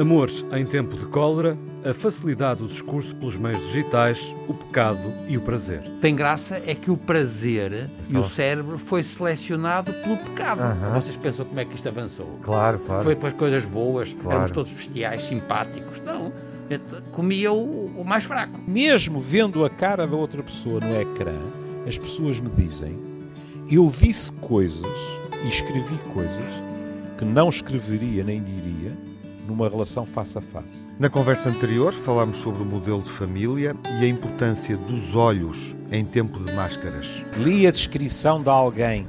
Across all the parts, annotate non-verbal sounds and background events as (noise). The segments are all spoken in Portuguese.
Amores em tempo de cólera, a facilidade do discurso pelos meios digitais, o pecado e o prazer. Tem graça é que o prazer e o cérebro foi selecionado pelo pecado. Vocês pensam como é que isto avançou? Claro, claro. Foi para as coisas boas, Claro. éramos todos bestiais, simpáticos. Não, eu comia o, o mais fraco. Mesmo vendo a cara da outra pessoa no ecrã, as pessoas me dizem: eu disse coisas e escrevi coisas que não escreveria nem diria numa relação face a face. Na conversa anterior falámos sobre o modelo de família e a importância dos olhos em tempo de máscaras. Li a descrição de alguém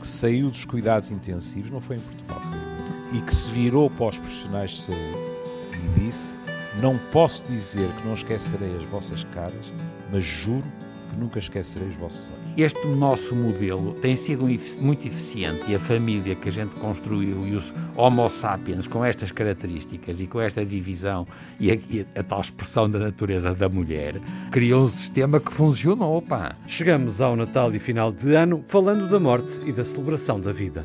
que saiu dos cuidados intensivos, não foi em Portugal, e que se virou para os profissionais de saúde e disse: Não posso dizer que não esquecerei as vossas caras, mas juro que nunca esquecerei os vossos olhos. Este nosso modelo tem sido muito eficiente e a família que a gente construiu e os Homo sapiens com estas características e com esta divisão e a, e a tal expressão da natureza da mulher criou um sistema que funcionou, pá. Chegamos ao Natal e final de ano falando da morte e da celebração da vida.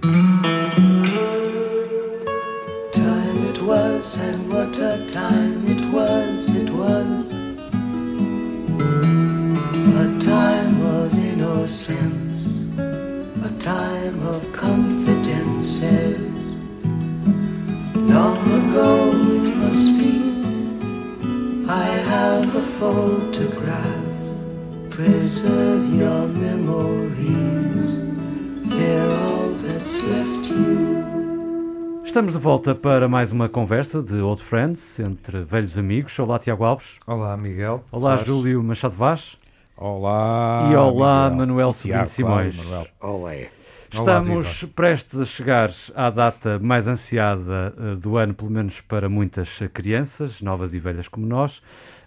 Volta para mais uma conversa de Old Friends entre velhos amigos. Olá, Tiago Alves. Olá, Miguel. Olá, Soares. Júlio Machado Vaz. Olá! E olá, Miguel. Manuel Sobrinho Simões. Manuel. Olé. Estamos prestes a chegar à data mais ansiada eh, do ano, pelo menos para muitas crianças, novas e velhas como nós.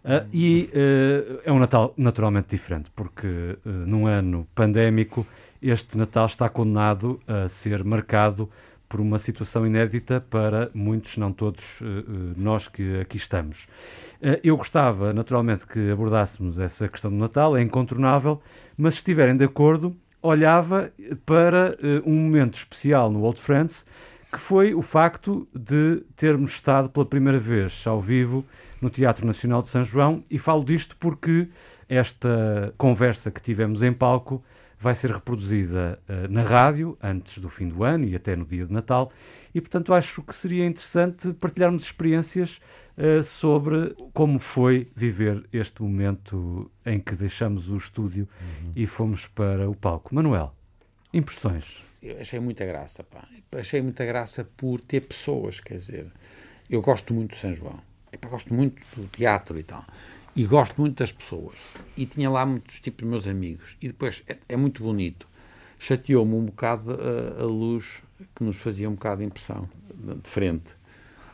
Ah, e eh, é um Natal naturalmente diferente, porque num ano pandémico este Natal está condenado a ser marcado por uma situação inédita para muitos, não todos, eh, eh, nós que aqui estamos. Eh, Eu gostava, naturalmente, que abordássemos essa questão do Natal, é incontornável, mas se estiverem de acordo, olhava para um momento especial no Old Friends, que foi o facto de termos estado pela primeira vez ao vivo no Teatro Nacional de São João, e falo disto porque esta conversa que tivemos em palco vai ser reproduzida eh, na rádio antes do fim do ano e até no dia de Natal, e portanto acho que seria interessante partilharmos experiências eh, sobre como foi viver este momento em que deixamos o estúdio e fomos para o palco. Manuel, impressões? Eu achei muita graça, pá. Achei muita graça por ter pessoas, quer dizer, eu gosto muito de São João, Epá, gosto muito do teatro e tal, e gosto muito das pessoas. E tinha lá muitos tipos de meus amigos. E depois é, é muito bonito. Chateou-me um bocado a, a luz que nos fazia um bocado de impressão, de frente.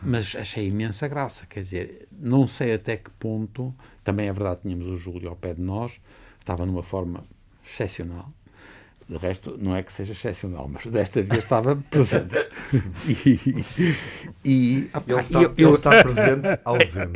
Mas achei imensa graça, quer dizer, não sei até que ponto, também é verdade, tínhamos o Júlio ao pé de nós, estava numa forma excepcional. De resto, não é que seja excepcional, mas desta vez estava (laughs) presente. E, e, opá, Ele está, eu- ele eu- está presente, ausente.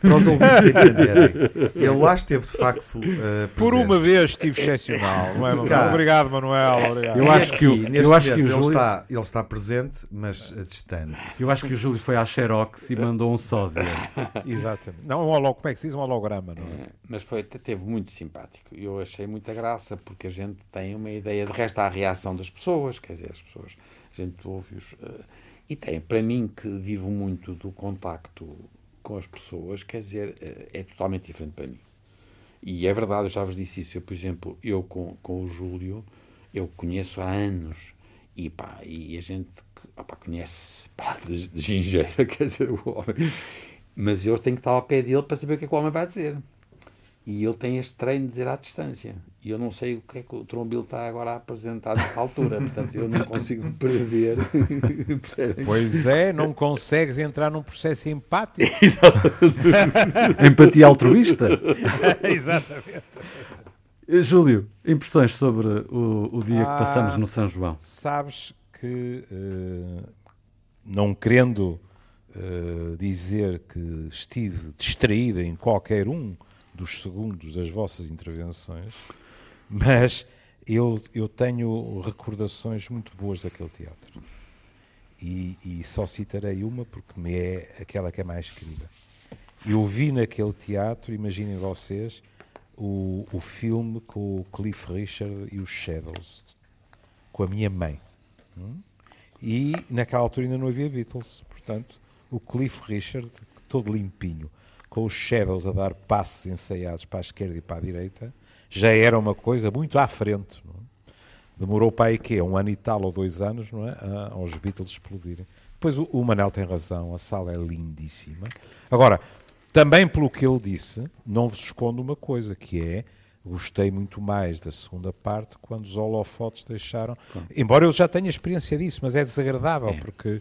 Para os ouvintes entenderem. Ele lá esteve, de facto, eh, Por uma vez estive excepcional, não é, Manuel? Obrigado, Manuel. Obrigado. Eu acho que o- aqui, eu acho que o momento, ele Júlio- está, ele está presente, mas eh, distante. Eu acho que o Júlio foi à Xerox e mandou um sósia. (laughs) Exatamente. Não, um holo- como é que se diz? Um holograma, não é? É, mas foi, teve muito simpático. Eu achei muita graça, porque a gente tem uma ideia. De resto, há a reação das pessoas, quer dizer, as pessoas, a gente ouve-os. eh, e tem, para mim, que vivo muito do contacto com as pessoas, quer dizer, eh, é totalmente diferente para mim. E é verdade, eu já vos disse isso. Eu, por exemplo, eu com, com o Júlio, eu conheço há anos. E, pá, e a gente opá, conhece pá, de, de gingeira, (laughs) quer dizer, o homem. Mas eu tenho que estar ao pé dele para saber o que é que o homem vai dizer. E ele tem este treino de dizer à distância. E eu não sei o que é que o Trombil está agora a apresentar nesta altura. Portanto, eu não consigo (laughs) prever. (laughs) Pois é, não consegues entrar num processo empático. (laughs) Empatia altruísta? Exatamente. Eh, Júlio, impressões sobre o, o dia que Ah. passamos no São João? Sabes que, eh, não querendo eh, dizer que estive distraída em qualquer um dos segundos das vossas intervenções, mas eu, eu tenho recordações muito boas daquele teatro. e, e só citarei uma porque me é aquela que é mais querida. Eu vi naquele teatro, imaginem vocês, o, o filme com o Cliff Richard e os Shadows, com a minha mãe. Hum? E naquela altura ainda não havia Beatles, portanto, o Cliff Richard, todo limpinho, com os Shadows a dar passos ensaiados para a esquerda e para a direita, já era uma coisa muito à frente. É? Demorou para aí que um ano e tal ou dois anos, não é, aos Beatles explodirem. Depois o, o Manel tem razão, a sala é lindíssima. Agora, também pelo que ele disse, não vos escondo uma coisa, que é gostei muito mais da segunda parte quando os holofotes deixaram. Embora eu já tenha experiência disso, mas é desagradável é. porque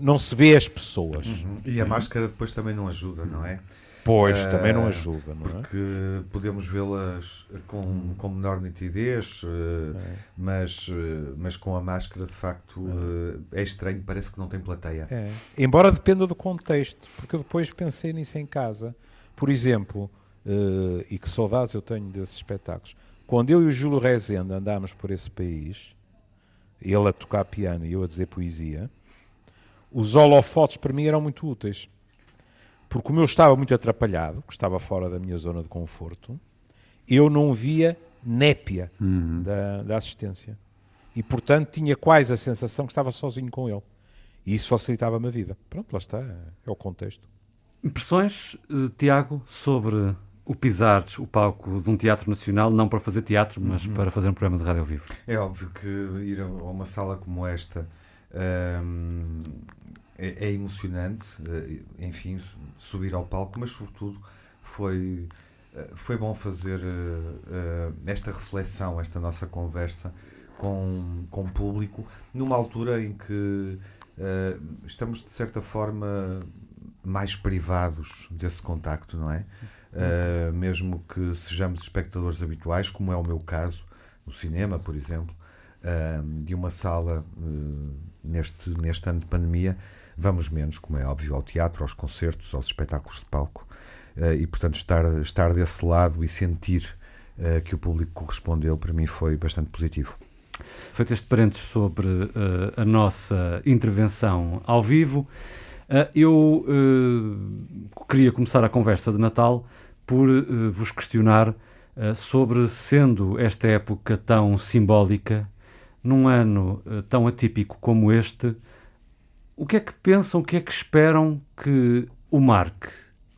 não se vê as pessoas. Uhum. E a máscara depois também não ajuda, não é? Pois, uh, também não ajuda, não porque é? podemos vê-las com, com menor nitidez, uh, é. mas, uh, mas com a máscara, de facto, é. é estranho, parece que não tem plateia. É. Embora dependa do contexto, porque eu depois pensei nisso em casa. Por exemplo, e que saudades eu tenho desses espetáculos, quando eu e o Júlio Rezende andámos por esse país, ele a tocar piano e eu a dizer poesia, os holofotes para mim eram muito úteis porque como eu estava muito atrapalhado, que estava fora da minha zona de conforto, eu não via népia uhum. da, da, assistência. E, portanto, tinha quase a sensação que estava sozinho com ele. E isso facilitava-me a vida. Pronto, lá está, é o contexto. Impressões, uh, Tiago, sobre o pisar o palco de um teatro nacional, não para fazer teatro, mas uhum. para fazer um programa de rádio ao vivo? É óbvio que ir a uma sala como esta um, é, é, emocionante, eh, enfim, subir ao palco, mas sobretudo foi, eh, foi bom fazer uh, esta reflexão, esta nossa conversa com, com o público, numa altura em que estamos, de certa forma, mais privados desse contacto, não é? Uh, mesmo que sejamos espectadores habituais, como é o meu caso, no cinema, por exemplo, de uma sala neste, neste ano de pandemia, Vamos menos, como é óbvio, ao teatro, aos concertos, aos espetáculos de palco. Uh, e, portanto, estar, estar desse lado e sentir uh, que o público correspondeu, para mim, foi bastante positivo. Feito este parênteses sobre uh, a nossa intervenção ao vivo, eu queria começar a conversa de Natal por vos questionar sobre, sendo esta época tão simbólica, num ano tão atípico como este, o que é que pensam, o que é que esperam que o marque?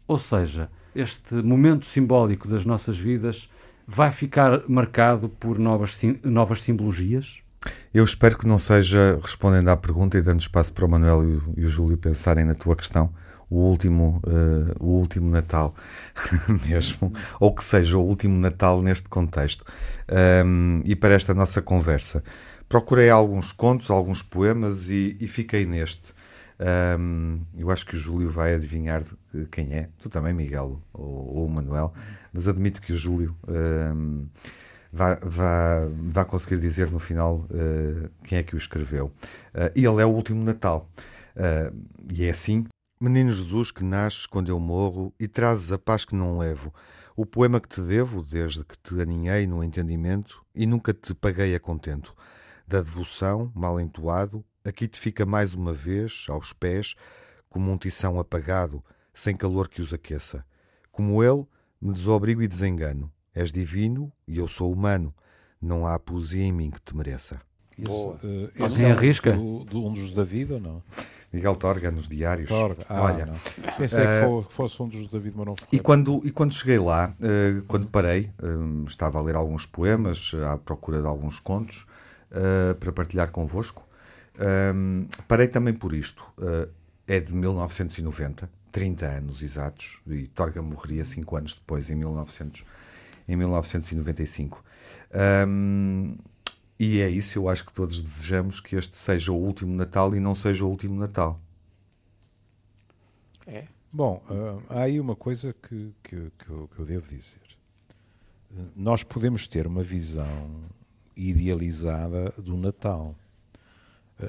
Ou seja, este momento simbólico das nossas vidas vai ficar marcado por novas, novas simbologias? Eu espero que não seja, respondendo à pergunta e dando espaço para o Manuel e o, e o Júlio pensarem na tua questão, o último, uh, o último Natal (laughs) mesmo, ou que seja o último Natal neste contexto. Um, e para esta nossa conversa, procurei alguns contos, alguns poemas e, e fiquei neste. Um, eu acho que o Júlio vai adivinhar quem é. Tu também, Miguel, ou, ou Manuel. Mas admito que o Júlio um, vai conseguir dizer no final uh, quem é que o escreveu. Uh, e ele é o último Natal. Uh, e é assim. Menino Jesus que nasces quando eu morro e trazes a paz que não levo. O poema que te devo, desde que te aninhei no entendimento e nunca te paguei a contento da devoção, mal entoado, aqui te fica mais uma vez, aos pés, como um tição apagado, sem calor que os aqueça. Como ele, me desobrigo e desengano. És divino e eu sou humano. Não há poesia em mim que te mereça. Isso, uh, é arrisca? Do, do, um dos da vida ou não? Miguel Torga, nos diários. Torga. Ah, Olha, não. pensei uh, que fosse um dos David Marão E quando, e quando cheguei lá, uh, quando parei, uh, estava a ler alguns poemas, à procura de alguns contos, uh, para partilhar convosco. Um, parei também por isto. Uh, é de 1990, 30 anos exatos, e Torga morreria 5 anos depois, em, 1900, em 1995. Um, e é isso, eu acho que todos desejamos que este seja o último Natal e não seja o último Natal. É. Bom, uh, há aí uma coisa que, que, que, eu, que eu devo dizer. Nós podemos ter uma visão idealizada do Natal.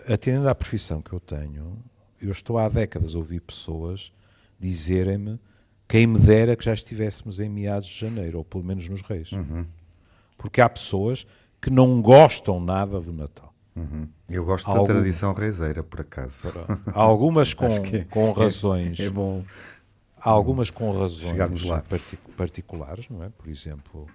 Atendendo à profissão que eu tenho, eu estou há décadas a ouvir pessoas dizerem-me quem me dera que já estivéssemos em meados de janeiro, ou pelo menos nos Reis. Uhum. Porque há pessoas que não gostam nada do Natal. Uhum. Eu gosto Algum- da tradição reiseira, por acaso. Há algumas (laughs) com, Acho que é- com razões. É bom. Há algumas com razões particulares, não é? Por exemplo,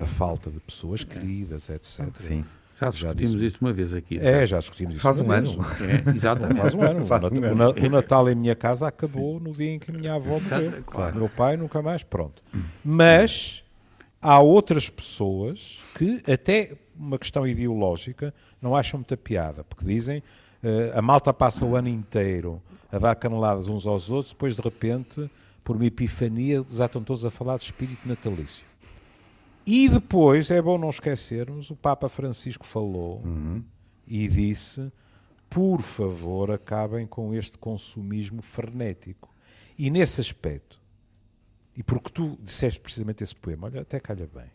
a falta de pessoas queridas, etc. Sim. Já Já discutimos disse. isso uma vez aqui. É, já discutimos isso. Faz um ano. É, exatamente. (laughs) Faz um ano. Faz o, um ano. Natal em minha casa acabou no dia em que a minha avó morreu. Claro. Meu pai nunca mais, pronto. Mas há outras pessoas que, até uma questão ideológica, não acham muita piada, porque dizem eh, a malta passa o ano inteiro a dar caneladas uns aos outros, depois de repente, por uma epifania, desatam todos a falar de espírito natalício. E depois, é bom não esquecermos, o Papa Francisco falou e disse: por favor, acabem com este consumismo frenético. E nesse aspecto, e porque tu disseste precisamente esse poema, olha, até calha bem,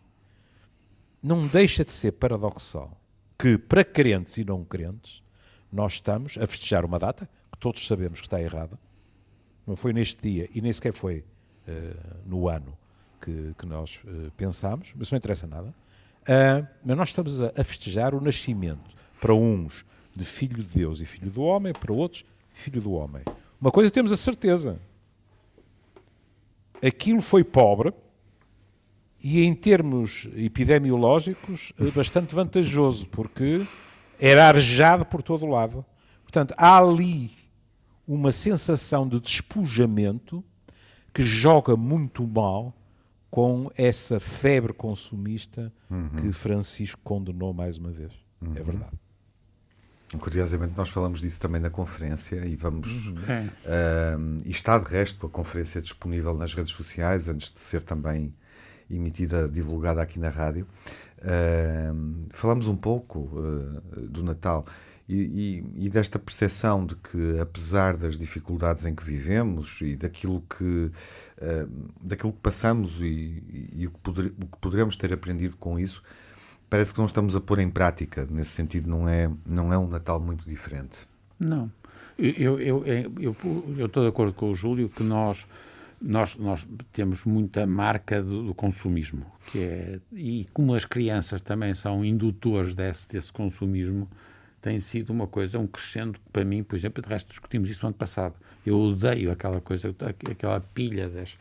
não deixa de ser paradoxal que, para crentes e não crentes, nós estamos a festejar uma data que todos sabemos que está errada, não foi neste dia e nem sequer foi eh, no ano que, que nós eh, pensámos, mas não interessa nada. Ah, mas nós estamos a, a festejar o nascimento, para uns, de filho de Deus e filho do homem, para outros, filho do homem. Uma coisa temos a certeza: aquilo foi pobre e, em termos epidemiológicos, eh, bastante vantajoso, porque era arejado por todo o lado. Portanto, há ali uma sensação de despojamento que joga muito mal com essa febre consumista que Francisco condenou mais uma vez. É verdade. Curiosamente, nós falamos disso também na conferência e vamos. É. Ahm, e está de resto a conferência disponível nas redes sociais, antes de ser também emitida, divulgada aqui na rádio. Ahm, falamos um pouco ah, do Natal e, e- desta percepção de que, apesar das dificuldades em que vivemos e daquilo que, ah, daquilo que passamos e, e- o, que poder- o que poderemos ter aprendido com isso, parece que não estamos a pôr em prática. Nesse sentido, não é, não é um Natal muito diferente. Não. Eu eu eu eu eu estou de acordo com o Júlio que nós nós nós temos muita marca do, do consumismo, que é e como as crianças também são indutores desse desse consumismo, tem sido uma coisa um crescendo para mim, por exemplo, de resto discutimos isso no ano passado. Eu odeio aquela coisa, aquela pilha das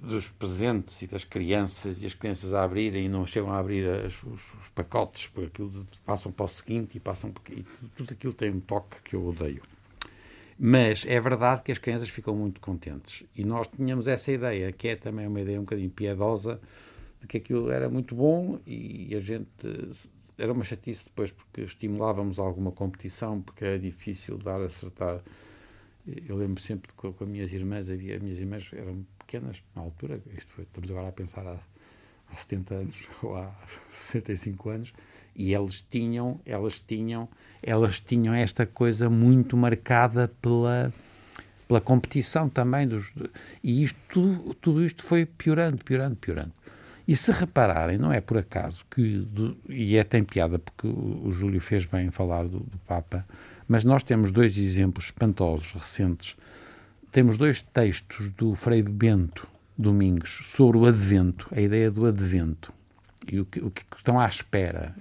dos presentes e das crianças e as crianças a abrirem e não chegam a abrir as- os, os pacotes porque aquilo passam para o seguinte e passam e tudo aquilo tem um toque que eu odeio mas é verdade que as crianças ficam muito contentes e nós tínhamos essa ideia que é também uma ideia um bocadinho piedosa de que aquilo era muito bom e a gente era uma chatice depois porque estimulávamos alguma competição porque era difícil dar a acertar eu lembro sempre com, com as minhas irmãs, havia, as minhas irmãs eram pequenas na altura, isto foi, estamos agora a pensar há, há 70 anos (laughs) ou há 65 anos, e elas tinham, elas tinham, elas tinham esta coisa muito marcada pela pela competição também dos e isto tudo, tudo isto foi piorando, piorando, piorando. E se repararem, não é por acaso que, do- e é tem piada porque o, o Júlio fez bem em falar do, do Papa, mas nós temos dois exemplos espantosos, recentes. Temos dois textos do Frei Bento Domingos sobre o Advento, a ideia do Advento e o que, o que estão à espera.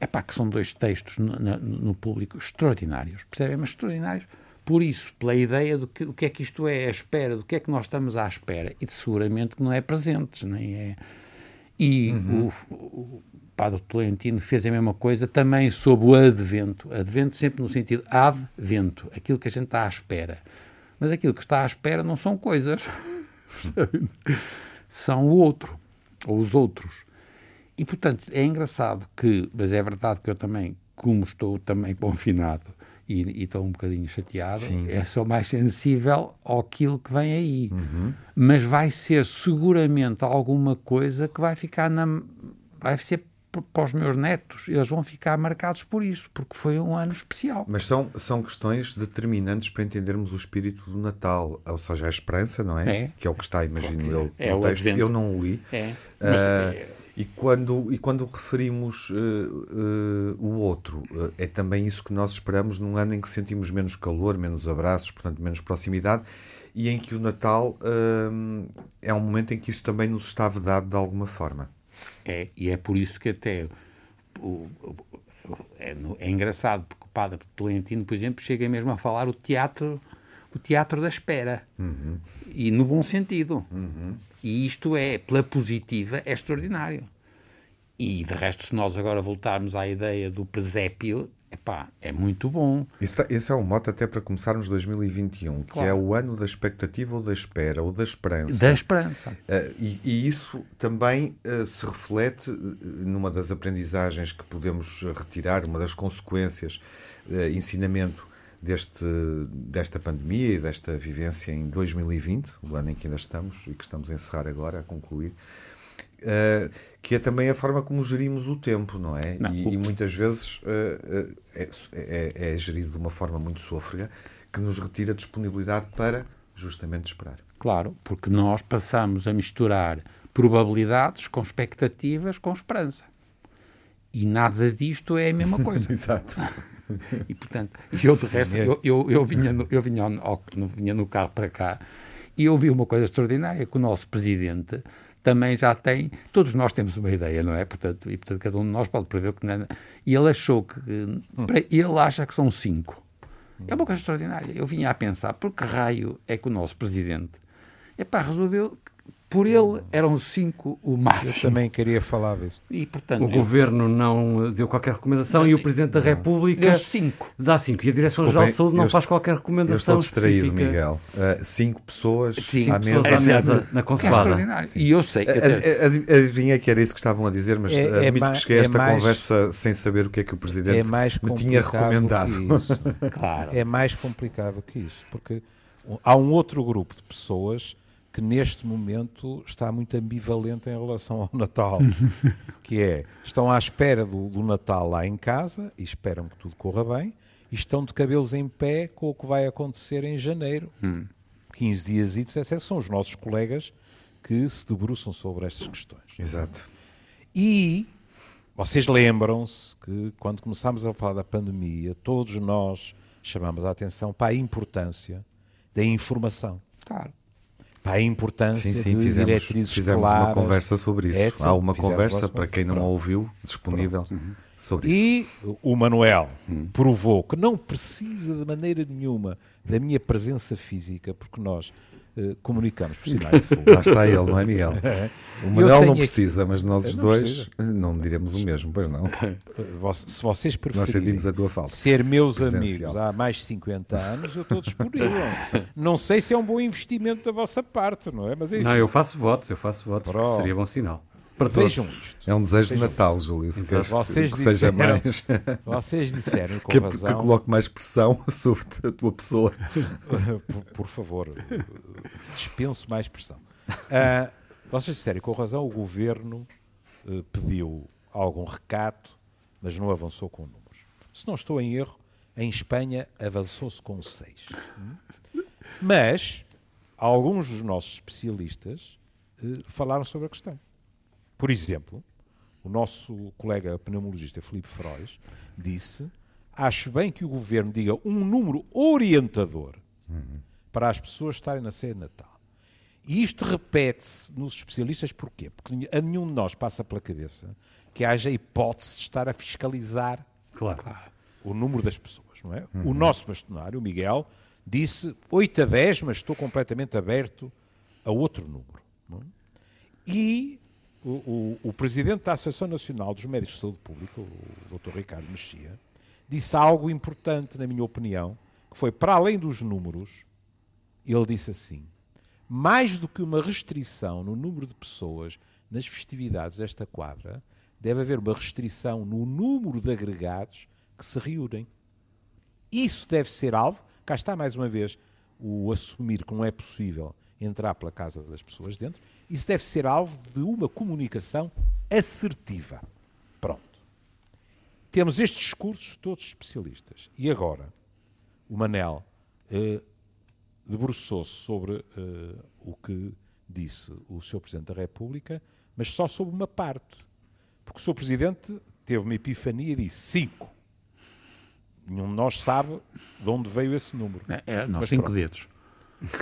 É pá, que são dois textos no, na- no público extraordinários, percebem? Mas extraordinários por isso, pela ideia do que o que é que isto é, a espera, do que é que nós estamos à espera, e de seguramente que não é presentes, nem é. E o, o Padre Tolentino fez a mesma coisa também sobre o advento. Advento sempre no sentido advento, aquilo que a gente está à espera. Mas aquilo que está à espera não são coisas, (laughs) são o outro, ou os outros. E, portanto, é engraçado que, mas é verdade que eu também, como estou também confinado e, e estou um bocadinho chateado, é só mais sensível àquilo que vem aí. Mas vai ser seguramente alguma coisa que vai ficar na. vai ser para os meus netos, eles vão ficar marcados por isso, porque foi um ano especial. Mas são, são questões determinantes para entendermos o espírito do Natal, ou seja, a esperança, não é? É. Que é o que está, imagino eu, é. É no texto. Eu não o li. É. Ah, Mas, e, quando, e quando referimos eh, eh, o outro, eh, é também isso que nós esperamos num ano em que sentimos menos calor, menos abraços, portanto, menos proximidade, e em que o Natal é um momento em que isso também nos está vedado de alguma forma. É, e é por isso que até o- o- no- é engraçado, porque o padre Tolentino, por exemplo, chega mesmo a falar o teatro, o teatro da espera. E no bom sentido. E isto é, pela positiva, é extraordinário. E de resto, se nós agora voltarmos à ideia do presépio, epá, é muito bom. Isso esse é um mote até para começarmos 2021, que Claro. é o ano da expectativa ou da espera, ou da esperança. Da esperança. Eh, e, e isso também eh, se reflete eh, numa das aprendizagens que podemos retirar, uma das consequências, eh, ensinamento deste, desta pandemia e desta vivência em 2020, o ano em que ainda estamos e que estamos a encerrar agora, a concluir, eh, que é também a forma como gerimos o tempo, não é? Não, e, o- e muitas vezes eh, é, é- é gerido de uma forma muito sôfrega que nos retira disponibilidade para justamente esperar. Claro, porque nós passamos a misturar probabilidades com expectativas com esperança. E nada disto é a mesma (laughs) coisa. Exato. E, portanto, eu de resto, eu, eu, eu, vinha, no, eu vinha, ao- vinha no carro para cá e eu vi uma coisa extraordinária, que o nosso presidente também já tem, todos nós temos uma ideia, não é? Portanto, e portanto cada um de nós pode prever que não é. E ele achou que, para- ele acha que são cinco. É uma coisa extraordinária. Eu vinha a pensar, por que raio é que o nosso presidente, epá, resolveu, que por ele eram cinco o Eu máximo. também queria falar disso. E portanto, O governo não eh, deu qualquer recomendação e o Presidente da República deu cinco. dá cinco. E a Direção-Geral de Saúde não eu faz qualquer Eu recomendação estou distraído, específica. Miguel. Uh, cinco pessoas Cinco à Pessoas mesa. à Essa é mesa na Que é. E eu sei que até- Ad- ad- Adivinhei que era isso que estavam a dizer, mas É- é admito ma- que cheguei a é esta mais- conversa sem saber o que é que o É Presidente mais me tinha recomendado. (laughs) Claro. É mais complicado que isso, porque há um outro grupo de pessoas que neste momento está muito ambivalente em relação ao Natal, (laughs) que é, estão à espera do, do Natal lá em casa e esperam que tudo corra bem, e estão de cabelos em pé com o que vai acontecer em janeiro. 15 dias e esses são os nossos colegas que se debruçam sobre estas questões. Exato. E vocês lembram-se que quando começámos a falar da pandemia, todos nós chamamos a atenção para a importância da informação, Claro. A importância Sim, sim, de fizemos, diretrizes fizemos claras. uma conversa sobre isso. etc. Há uma conversa, para quem não a Pronto. ouviu, disponível sobre isso. E o Manuel provou que não precisa de maneira nenhuma da minha presença física, porque nós eh, comunicamos por (laughs) sinais de fogo. Lá está ele, não é, Miguel? (laughs) O Manuel não aqui- precisa, mas nós os Não dois precisa. não diremos o mesmo, pois não. (laughs) Eh, Se vocês Nós preferirem sentimos a tua falta. ser meus Presencial. amigos há mais de 50 anos, eu estou disponível. não sei se é um bom investimento da vossa parte, não é? Mas enfim, Não, eu faço votos, eu faço votos, porque seria bom sinal. Para todos. vejam isto. É um desejo de Vejam. Natal, Júlio. Se queres Vocês que seja disseram- mais. (laughs) Vocês disseram com que, que razão, coloque mais pressão (laughs) sobre a tua pessoa. (laughs) por, por favor, dispenso mais pressão. Ah, vocês disseram com razão, o governo eh, pediu algum recato, mas não avançou com números. Se não estou em erro, em Espanha avançou-se com seis. Hum? Mas alguns dos nossos especialistas eh, falaram sobre a questão. Por exemplo, o nosso colega pneumologista Filipe Frois disse: Acho bem que o governo diga um número orientador para as pessoas estarem na ceia de Natal. E isto repete-se nos especialistas porquê? Porque a nenhum de nós passa pela cabeça que haja hipótese de estar a fiscalizar Claro. o número das pessoas, não é? O nosso bastonário, o Miguel, disse 8 a 10, mas estou completamente aberto a outro número. não é? E o, o- presidente da Associação Nacional dos Médicos de Saúde Pública, o Dr. Ricardo Mexia, disse algo importante, na minha opinião, que foi para além dos números, ele disse assim: mais do que uma restrição no número de pessoas nas festividades desta quadra, deve haver uma restrição no número de agregados que se reúnem. Isso deve ser alvo, cá está mais uma vez o assumir que não é possível entrar pela casa das pessoas dentro, isso deve ser alvo de uma comunicação assertiva. Pronto. Temos estes discursos todos especialistas. E agora, o Manel eh, debruçou-se sobre eh, o que disse o Sr. Presidente da República, mas só sobre uma parte. Porque o Sr. Presidente teve uma epifania e disse cinco. Nenhum de nós sabe de onde veio esse número. É, é, não, Mas cinco pronto. dedos.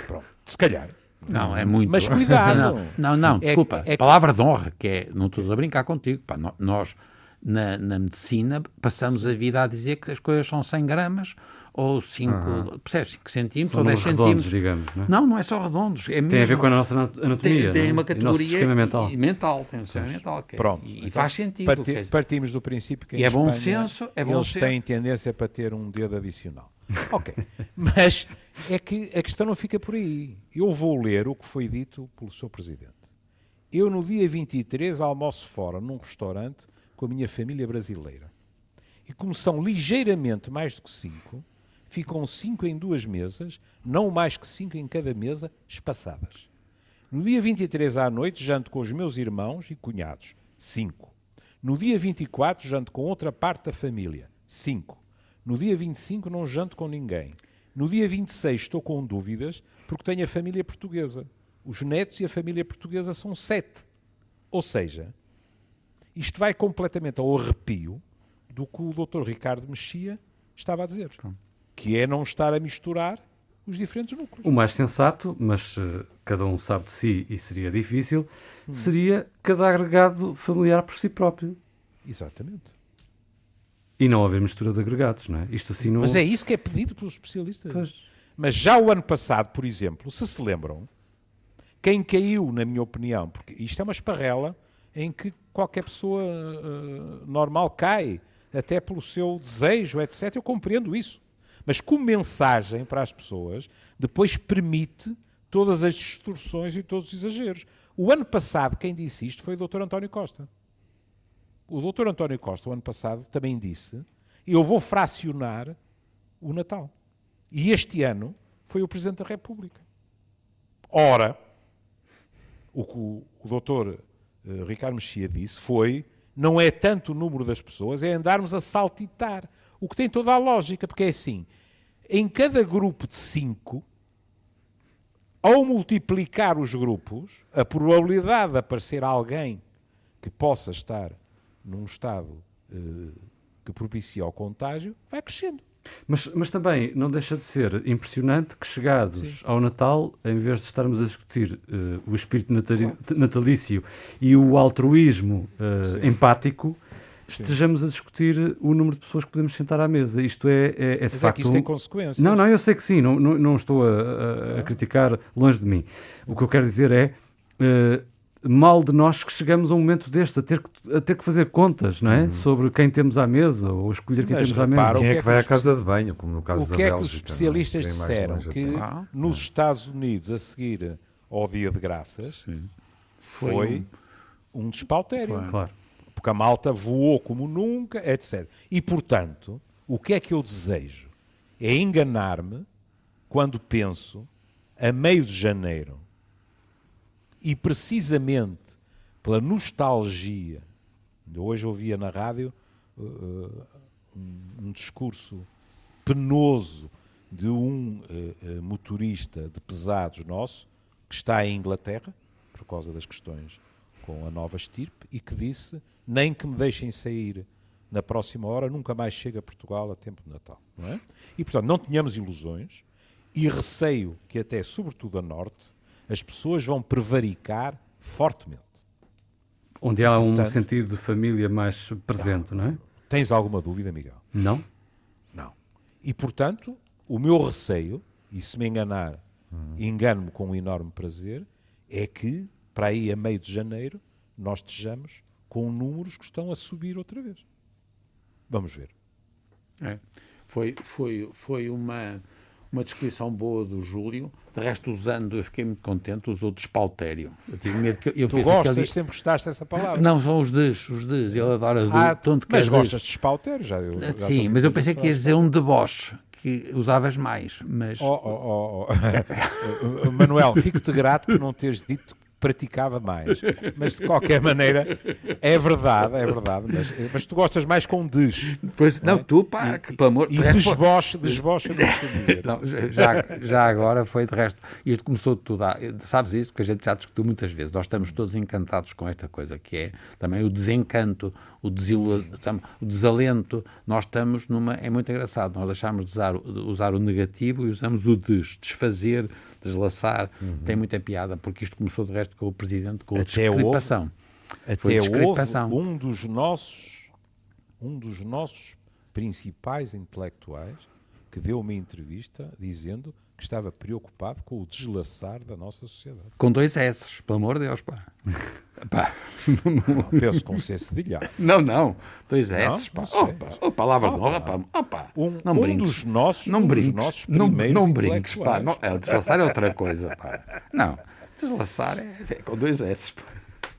Pronto. Se calhar. Não, é muito. Mas cuidado. Não, não, não, É- desculpa. é- Palavra de honra, que é. Não estou a brincar contigo. Pá, nós, na, na medicina, passamos a vida a dizer que as coisas são 100 gramas ou 5, uhum. percebes, 5 centímetros São ou 10 redondos, centímetros. digamos, não é? Não, não é só redondos. É Tem mesmo, a ver com a nossa anatomia, tem, tem é? uma E categoria sistema mental. e- mental, tem um sistema mental. que é- Pronto. E, e Então, faz sentido. parti- partimos do princípio que E em é bom Espanha senso, é bom eles senso. têm tendência para ter um dedo adicional. (laughs) Ok. Mas é que a questão não fica por aí. Eu vou ler o que foi dito pelo seu presidente. Eu, no dia 23, almoço fora num restaurante com a minha família brasileira. E como são ligeiramente mais do que cinco, ficam cinco em duas mesas, não mais que cinco em cada mesa, espaçadas. No dia 23 à noite, janto com os meus irmãos e cunhados, cinco. No dia 24, janto com outra parte da família, cinco. No dia 25, não janto com ninguém. No dia 26, estou com dúvidas porque tenho a família portuguesa. Os netos e a família portuguesa são sete. Ou seja, isto vai completamente ao arrepio do que o Dr. Ricardo Mexia estava a dizer, que é não estar a misturar os diferentes núcleos. O mais sensato, mas eh, cada um sabe de si e seria difícil, seria cada agregado familiar por si próprio. Exatamente. E não haver mistura de agregados, não é? Isto assim não... Mas é isso que é pedido pelos especialistas. Pois. Mas já o ano passado, por exemplo, se se lembram, quem caiu, na minha opinião, porque isto é uma esparrela em que qualquer pessoa eh, normal cai, até pelo seu desejo, etc. Eu compreendo isso. Mas como mensagem para as pessoas, depois permite todas as distorções e todos os exageros. O ano passado, quem disse isto foi o Dr. António Costa. O Dr. António Costa, o ano passado, também disse: Eu vou fracionar o Natal. E este ano foi o Presidente da República. Ora, o que o, o doutor eh, Ricardo Mexia disse foi não é tanto o número das pessoas, é andarmos a saltitar. O que tem toda a lógica, porque é assim, em cada grupo de cinco, ao multiplicar os grupos, a probabilidade de aparecer alguém que possa estar num estado eh, que propicia o contágio vai crescendo. Mas, mas também não deixa de ser impressionante que, chegados ao Natal, em vez de estarmos a discutir eh, o espírito natali- natalício e o altruísmo eh, empático, estejamos a discutir o número de pessoas que podemos sentar à mesa. Isto é, é, é de Mas é facto. que isto um- tem consequências. Não, não, eu sei que sim, não, não, não estou a, a- a criticar longe de mim. O que eu quero dizer é. eh, mal de nós que chegamos a um momento destes, a ter que, a ter que fazer contas, não é? Sobre quem temos à mesa, ou escolher quem Mas temos à mesa. Quem o é que é vai que à casa de banho, como no caso O da que é que Bélgica? os não é? especialistas disseram? Que até. Ah. nos Estados Unidos, a seguir ao Dia de Graças, foi, um despautério. Claro. Porque a malta voou como nunca, etc. E, portanto, o que é que eu desejo? É enganar-me quando penso, a meio de janeiro, e precisamente pela nostalgia, hoje ouvia na rádio uh, um, um discurso penoso de um uh, motorista de pesados nosso, que está em Inglaterra, por causa das questões com a nova estirpe, e que disse, nem que me deixem sair na próxima hora, nunca mais chega a Portugal a tempo de Natal. É? E, portanto, não tenhamos ilusões, e receio que até, sobretudo a norte, as pessoas vão prevaricar fortemente. Onde há um Portanto- sentido de família mais presente, não é? Tens alguma dúvida, Miguel? Não? Não. E, portanto, o meu receio, e se me enganar, engano-me com um enorme prazer, é que, para aí a meio de janeiro, nós estejamos com números que estão a subir outra vez. Vamos ver. É. Foi, foi, foi uma, uma descrição boa do Júlio. De resto, usando, eu fiquei muito contente, usou despautério. Eu tive medo que eu Tu gostas, que ele... sempre gostaste dessa palavra. Não, são os des, os des. Ele adora do, Ah, tanto que mas gostas de espautério, já. Eu, já Sim, mas eu pensei que ias dizer um deboche, que usavas mais, mas... Oh, oh, oh, oh. (laughs) Manuel, fico-te grato por não teres dito que praticava mais. Mas de qualquer maneira, é verdade, é verdade. Mas, mas tu gostas mais com des. Pois, não, é? tu, pá, E- que, pelo amor... E desboche, desboche, eu não. Não, já, já agora foi de resto. Isto começou tudo a. Sabes isso? Porque a gente já discutiu muitas vezes. Nós estamos todos encantados com esta coisa, que é também o desencanto, o, desilu... o desalento. Nós estamos numa. É muito engraçado. Nós deixámos de usar, de usar o negativo e usamos o des, desfazer, deslaçar. Tem muita piada, porque isto começou de resto com o presidente, com a Até houve- descripação. Até houve um dos nossos um dos nossos principais intelectuais que deu uma entrevista dizendo que estava preocupado com o deslaçar da nossa sociedade. Com dois S, pelo amor de Deus, pá. (laughs) pá. Não, penso com C cedilhado. Não, não. Dois S, pá. Opa, oh, palavra de honra, pá. Opa. Um, não um brinques. dos nossos, não um dos brinques. nossos não, primeiros não brinques, pá. Não, é, deslaçar é outra coisa, pá. Não. Deslaçar é, é com dois S, pá.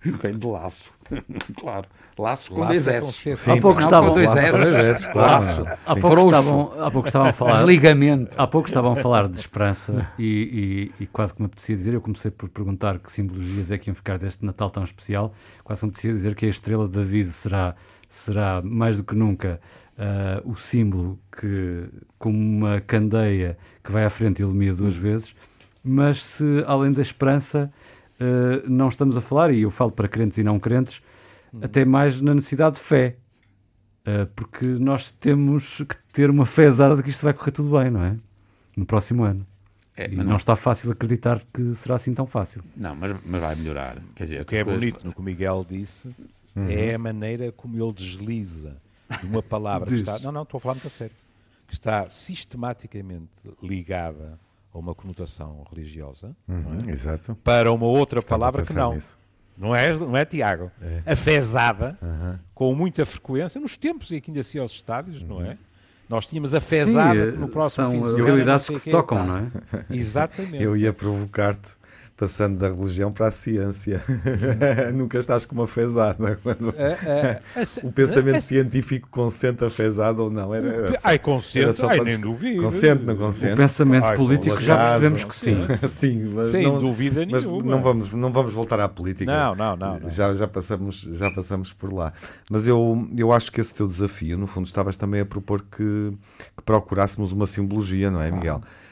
Vem de laço. (laughs) claro. Laço com Laço dois é com S. C Há pouco estavam- com dois Laço S. Laço. Há Sim. pouco, estavam, há pouco estavam a (laughs) falar. Desligamento. Há pouco estavam a falar de esperança e, e- e quase que me apetecia dizer, eu comecei por perguntar que simbologias é que iam ficar deste Natal tão especial, quase que me apetecia dizer que a estrela de David será, será mais do que nunca ah, o símbolo que, como uma candeia que vai à frente e ilumina duas vezes, mas se além da esperança ah, não estamos a falar, e eu falo para crentes e não crentes, até mais na necessidade de fé. Uh, porque nós temos que ter uma fé exata de que isto vai correr tudo bem, não é? No próximo ano. É, e não. não, está fácil acreditar que será assim tão fácil. não mas, mas vai melhorar. Quer dizer, O que é bonito no que o Miguel disse é a maneira como ele desliza de uma palavra que está. Não, não, estou a falar muito a sério. Que está sistematicamente ligada a uma conotação religiosa Uhum, exato. para uma outra Estava palavra que não. nisso. Não é, não é Tiago? Afesada, com muita frequência, nos tempos em que ainda se ia aos estádios, não é? Nós tínhamos a fezada Sim, no próximo são fim de semana. realidades que se tocam, não é? Exatamente. (laughs) Eu ia provocar-te passando da religião para a ciência. (laughs) Nunca estás com uma fezada. Quando... A- a- a- O pensamento a- científico consente a fezada ou não. Era, era só- Ai, era consente, só ai, nem duvido. Consente, não O consente? pensamento Ai, político já percebemos que sim. (laughs) Sim, mas Sem não, dúvida mas nenhuma. não vamos, não vamos voltar à política. Não, não, não, não. Já, já, passamos, já passamos por lá. Mas eu, eu acho que esse teu desafio, no fundo, estavas também a propor que, que procurássemos uma simbologia, não é, Miguel? Ah,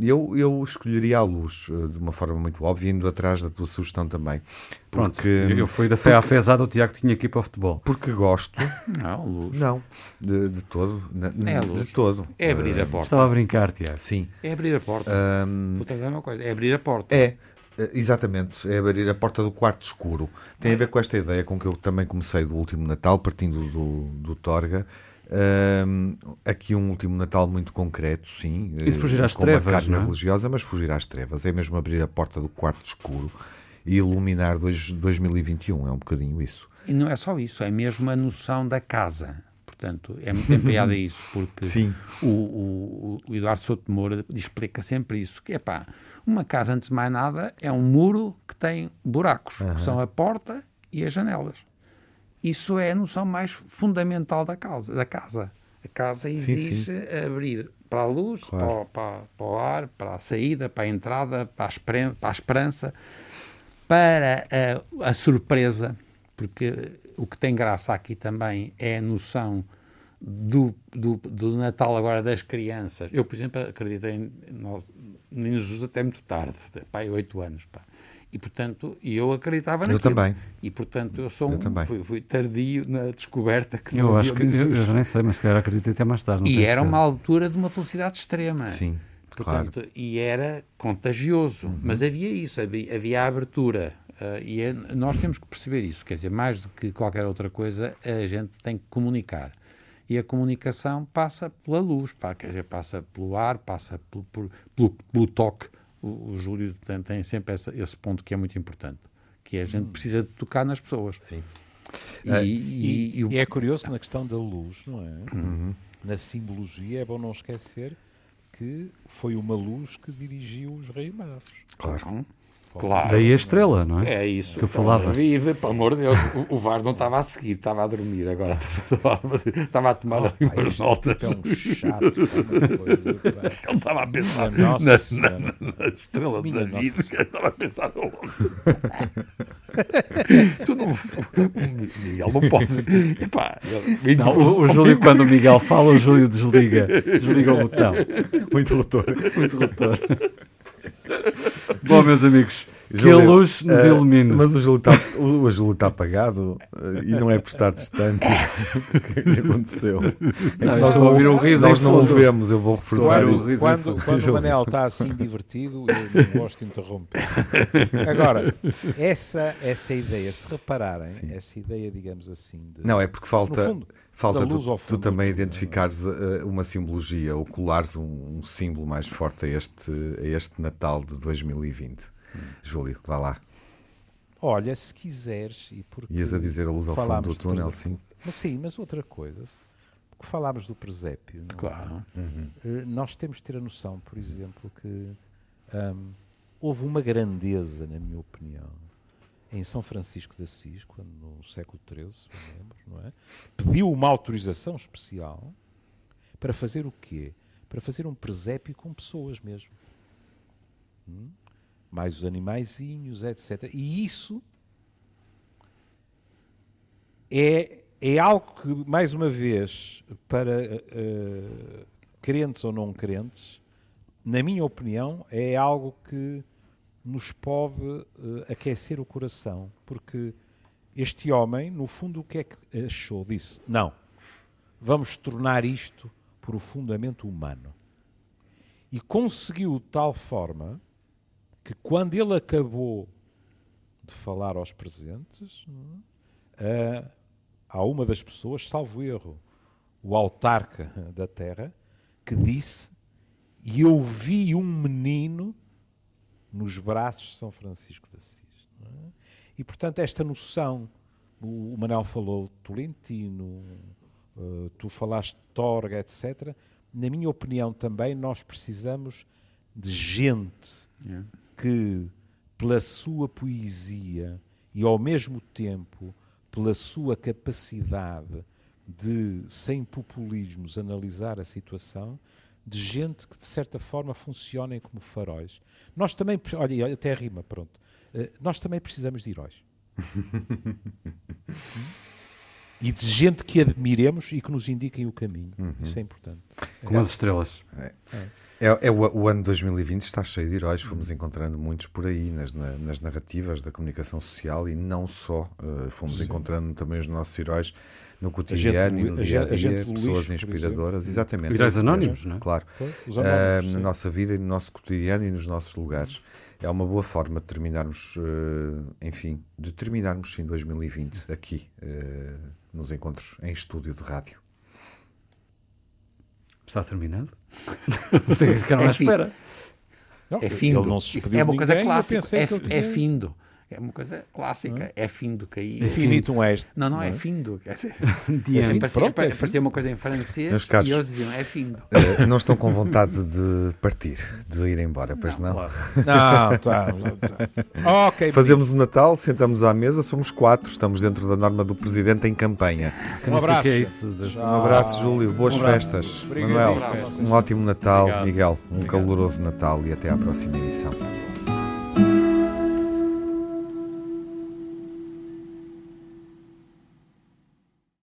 eu, eu escolheria a luz, eh, de uma forma muito óbvia, indo atrás da tua sugestão também. Pronto, Porque, eu fui da fé à fezada, o Tiago tinha que ir para o futebol. porque gosto. Não, (laughs) luz. Não, de, de todo. na- É a de luz. todo. É abrir a porta. Estava a brincar, Tiago. Sim. É abrir a porta. Ahm, Vou dizer uma coisa. É abrir a porta. É, eh, exatamente. É abrir a porta do quarto escuro. Tem a ver com esta ideia com que eu também comecei do último Natal, partindo do, do Torga. Ahm, aqui um último Natal muito concreto, sim. E de fugir eh, às com trevas, uma carga não é? religiosa, mas fugir às trevas. É mesmo abrir a porta do quarto escuro e iluminar dois, 2021. É um bocadinho isso. E não é só isso. É mesmo a noção da casa. Portanto, é muito empenhado a (laughs) isso. Porque Sim. o, o, o Eduardo Souto de Moura explica sempre isso. Que é pá, uma casa, antes de mais nada, é um muro que tem buracos. Que são a porta e as janelas. Isso é a noção mais fundamental da casa. Da casa. A casa sim. exige abrir para a luz, Claro. para, o- para- para o ar, para a saída, para a entrada, para a, esperen- para a esperança, para a, a surpresa, porque o que tem graça aqui também é a noção do, do, do Natal agora das crianças. Eu, por exemplo, acreditei em no Menino Jesus até muito tarde, pai, oito anos, pá. E, portanto, e eu acreditava Eu naquilo. também. E, portanto, eu sou Eu um, também. fui, fui tardio na descoberta que não Eu acho que, eu, eu já nem sei, mas se calhar acreditei até mais tarde. não E era uma altura de uma felicidade extrema. Sim, claro. Portanto, E era contagioso, Uhum. mas havia isso, havia, havia a abertura. ah, e é- nós temos que perceber isso, quer dizer, mais do que qualquer outra coisa, a gente tem que comunicar. E a comunicação passa pela luz, pá, quer dizer, passa pelo ar, passa pelo, por- pelo, pelo toque. O, o Júlio tem, tem sempre essa- esse ponto que é muito importante, que é a gente precisa de tocar nas pessoas. Sim. E, Eh, e- e o- E é curioso que na questão da luz, não é? Na simbologia é bom não esquecer que foi uma luz que dirigiu os reis magos. Claro. Claro. Daí a estrela, não é? É isso. Que eu falava. Vida, pelo amor de Deus. O, o Vaz não estava a seguir, estava a dormir agora. (laughs) Estava, a tomar ali Pá, umas este notas. tipo é um chato. coisa. (laughs) Ele estava a pensar na, Senhora. na- na estrela Minha da vida. Estava a pensar (laughs) Tu não. O Miguel não pode. Epá, Não, o, o Júlio, quando o Miguel fala, o Júlio desliga, desliga o botão. O interruptor. O interruptor. (laughs) Bom, meus amigos, que a luz nos eh, ilumine. Mas o Júlio está o, o Júlio está apagado eh, e não é por estar distante. o que é que aconteceu? É Não, nós ouvir um riso nós não o vemos, eu vou reforçar o Quando, fundo. quando o. Manel está assim divertido, eu não gosto de interromper. Agora, essa, essa ideia, se reparem, essa ideia, digamos assim, de, Não, é porque falta, No fundo, Falta da luz tu, ao tu fundo. também identificares uh, uma simbologia, ou colares um, um símbolo mais forte a este, a este Natal de 2020. Júlio, vá lá. Olha, se quiseres, e porque Ias a dizer a luz ao fundo falámos do túnel, presépio. sim. Mas sim, mas outra coisa, porque falámos do presépio, não é? Claro. Eh, nós temos de ter a noção, por exemplo, que hum, houve uma grandeza, na minha opinião, em São Francisco de Assis, quando no século XIII, lembro, não é? pediu uma autorização especial para fazer o quê? Para fazer um presépio com pessoas mesmo. Hum? Mais os animaizinhos, etc. E isso é, é algo que, mais uma vez, para eh, crentes ou não crentes, na minha opinião, é algo que nos pode eh, aquecer o coração. Porque este homem, no fundo, o que é que achou? Disse: não, vamos tornar isto profundamente humano. E conseguiu de tal forma que, quando ele acabou de falar aos presentes, é? Ah, há uma das pessoas, salvo erro, o autarca da terra, que disse: E eu vi um menino nos braços de São Francisco de Assis. é? E, portanto, esta noção, o, o Manel falou de Tolentino, eh, tu falaste de Torga, etc. Na minha opinião, também nós precisamos de gente Yeah. que, pela sua poesia e ao mesmo tempo pela sua capacidade de, sem populismos, analisar a situação, de gente que de certa forma funcionem como faróis. Nós também, olha, até rima, pronto. Eh, Nós também precisamos de heróis. Hum? (laughs) e de gente que admiremos e que nos indiquem o caminho. Isso é importante. Como as estrelas. É, é o, o ano 2020 está cheio de heróis, fomos encontrando muitos por aí nas, na- nas narrativas da comunicação social e não só, eh, fomos encontrando também os nossos heróis no cotidiano e no dia a dia, pessoas lixo, inspiradoras, exatamente. Heróis anónimos, não é? Claro. Anónimos, na sim. nossa vida e no nosso cotidiano e nos nossos lugares. É uma boa forma de terminarmos, eh, enfim, de terminarmos sim 2020 aqui, eh, nos encontros em estúdio de rádio. Está terminado? (laughs) Vocês ficaram à É fim. espera. Não, É findo. Ele não se Isso despediu é uma coisa clássica. É, é tinha- findo. É uma coisa clássica. É findo cair. Infinitum est. Não, não, é findo. (laughs) Quer dizer, parecia, Pronto, é parecia findo. uma coisa em francês Meus caros. e eles diziam é findo. Eh, não estão com vontade de partir, de ir embora, pois não? Não, tá, tá. Ok, (laughs) Fazemos o Natal, sentamos à mesa, somos quatro, estamos dentro da norma do presidente em campanha. Um não abraço. é isso de- Um abraço, Júlio, boas Um abraço. festas. Obrigado. Manuel, Um abraço. um ótimo Natal. Obrigado. Miguel, um Obrigado. caloroso Natal e até à próxima edição.